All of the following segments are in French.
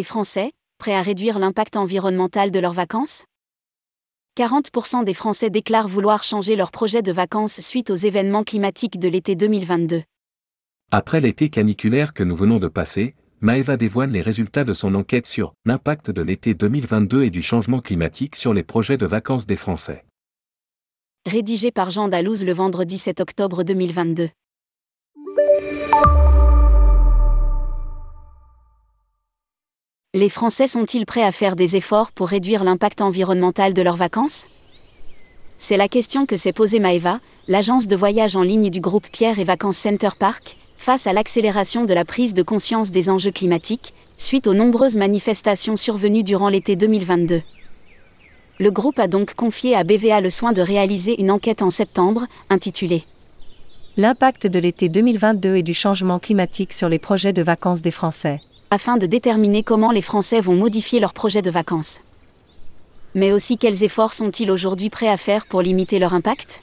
Les Français, prêts à réduire l'impact environnemental de leurs vacances? 40% des Français déclarent vouloir changer leur projet de vacances suite aux événements climatiques de l'été 2022. Après l'été caniculaire que nous venons de passer, Maeva dévoile les résultats de son enquête sur l'impact de l'été 2022 et du changement climatique sur les projets de vacances des Français. Rédigé par Jean Dalouse le vendredi 7 octobre 2022. Les Français sont-ils prêts à faire des efforts pour réduire l'impact environnemental de leurs vacances? C'est la question que s'est posée Maeva, l'agence de voyage en ligne du groupe Pierre et Vacances Center Park, face à l'accélération de la prise de conscience des enjeux climatiques, suite aux nombreuses manifestations survenues durant l'été 2022. Le groupe a donc confié à BVA le soin de réaliser une enquête en septembre, intitulée L'impact de l'été 2022 et du changement climatique sur les projets de vacances des Français afin de déterminer comment les Français vont modifier leurs projets de vacances. Mais aussi quels efforts sont-ils aujourd'hui prêts à faire pour limiter leur impact?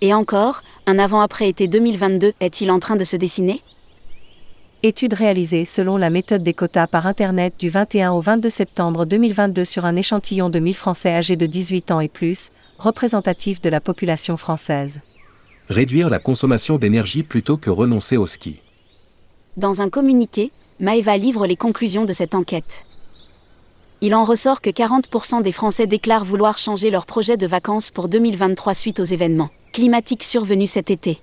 Et encore, un avant-après été 2022 est-il en train de se dessiner? Étude réalisée selon la méthode des quotas par Internet du 21 au 22 septembre 2022 sur un échantillon de 1000 Français âgés de 18 ans et plus, représentatif de la population française. Réduire la consommation d'énergie plutôt que renoncer au ski. Dans un communiqué, Maeva livre les conclusions de cette enquête. Il en ressort que 40% des Français déclarent vouloir changer leur projet de vacances pour 2023 suite aux événements climatiques survenus cet été.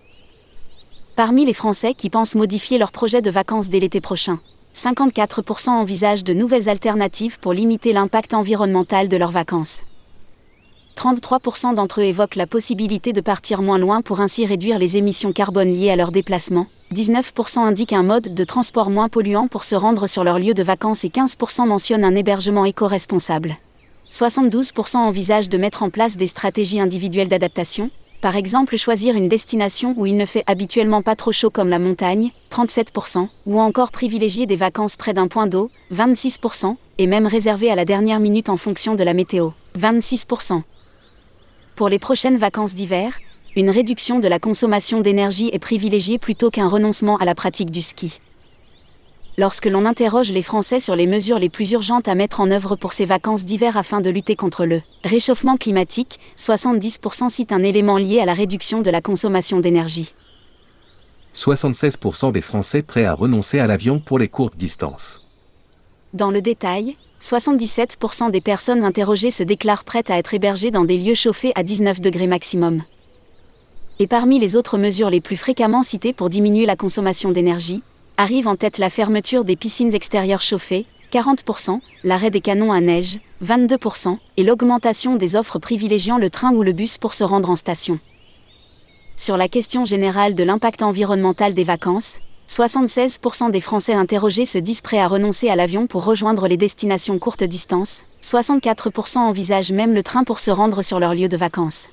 Parmi les Français qui pensent modifier leur projet de vacances dès l'été prochain, 54% envisagent de nouvelles alternatives pour limiter l'impact environnemental de leurs vacances. 33% d'entre eux évoquent la possibilité de partir moins loin pour ainsi réduire les émissions carbone liées à leur déplacement. 19% indiquent un mode de transport moins polluant pour se rendre sur leur lieu de vacances et 15% mentionnent un hébergement éco-responsable. 72% envisagent de mettre en place des stratégies individuelles d'adaptation, par exemple choisir une destination où il ne fait habituellement pas trop chaud comme la montagne, 37%, ou encore privilégier des vacances près d'un point d'eau, 26%, et même réserver à la dernière minute en fonction de la météo, 26%. Pour les prochaines vacances d'hiver, une réduction de la consommation d'énergie est privilégiée plutôt qu'un renoncement à la pratique du ski. Lorsque l'on interroge les Français sur les mesures les plus urgentes à mettre en œuvre pour ces vacances d'hiver afin de lutter contre le réchauffement climatique, 70% citent un élément lié à la réduction de la consommation d'énergie. 76% des Français prêts à renoncer à l'avion pour les courtes distances. Dans le détail, 77% des personnes interrogées se déclarent prêtes à être hébergées dans des lieux chauffés à 19 degrés maximum. Et parmi les autres mesures les plus fréquemment citées pour diminuer la consommation d'énergie, arrive en tête la fermeture des piscines extérieures chauffées, 40%, l'arrêt des canons à neige, 22%, et l'augmentation des offres privilégiant le train ou le bus pour se rendre en station. Sur la question générale de l'impact environnemental des vacances, 76% des Français interrogés se disent prêts à renoncer à l'avion pour rejoindre les destinations courte distance, 64% envisagent même le train pour se rendre sur leur lieu de vacances.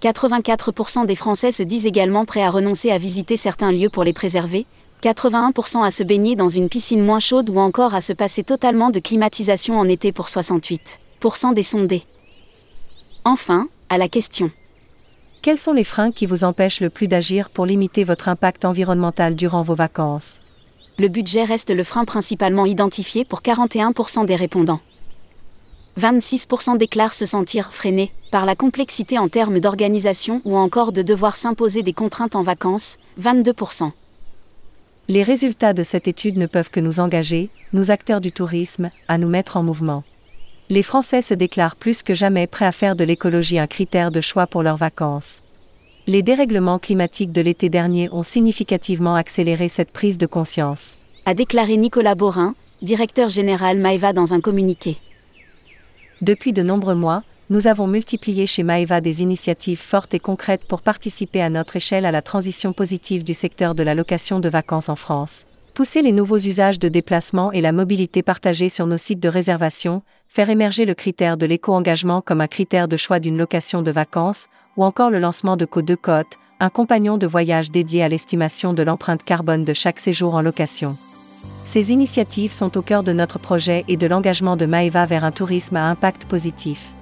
84% des Français se disent également prêts à renoncer à visiter certains lieux pour les préserver, 81% à se baigner dans une piscine moins chaude ou encore à se passer totalement de climatisation en été pour 68% des sondés. Enfin, à la question quels sont les freins qui vous empêchent le plus d'agir pour limiter votre impact environnemental durant vos vacances? Le budget reste le frein principalement identifié pour 41% des répondants. 26% déclarent se sentir freinés par la complexité en termes d'organisation ou encore de devoir s'imposer des contraintes en vacances, 22%. Les résultats de cette étude ne peuvent que nous engager, nous acteurs du tourisme, à nous mettre en mouvement les Français se déclarent plus que jamais prêts à faire de l'écologie un critère de choix pour leurs vacances. Les dérèglements climatiques de l'été dernier ont significativement accéléré cette prise de conscience. A déclaré Nicolas Borin, directeur général Maeva dans un communiqué. Depuis de nombreux mois, nous avons multiplié chez Maeva des initiatives fortes et concrètes pour participer à notre échelle à la transition positive du secteur de la location de vacances en France pousser les nouveaux usages de déplacement et la mobilité partagée sur nos sites de réservation, faire émerger le critère de l'éco-engagement comme un critère de choix d'une location de vacances, ou encore le lancement de Co2 Côte, un compagnon de voyage dédié à l'estimation de l'empreinte carbone de chaque séjour en location. Ces initiatives sont au cœur de notre projet et de l'engagement de Maeva vers un tourisme à impact positif.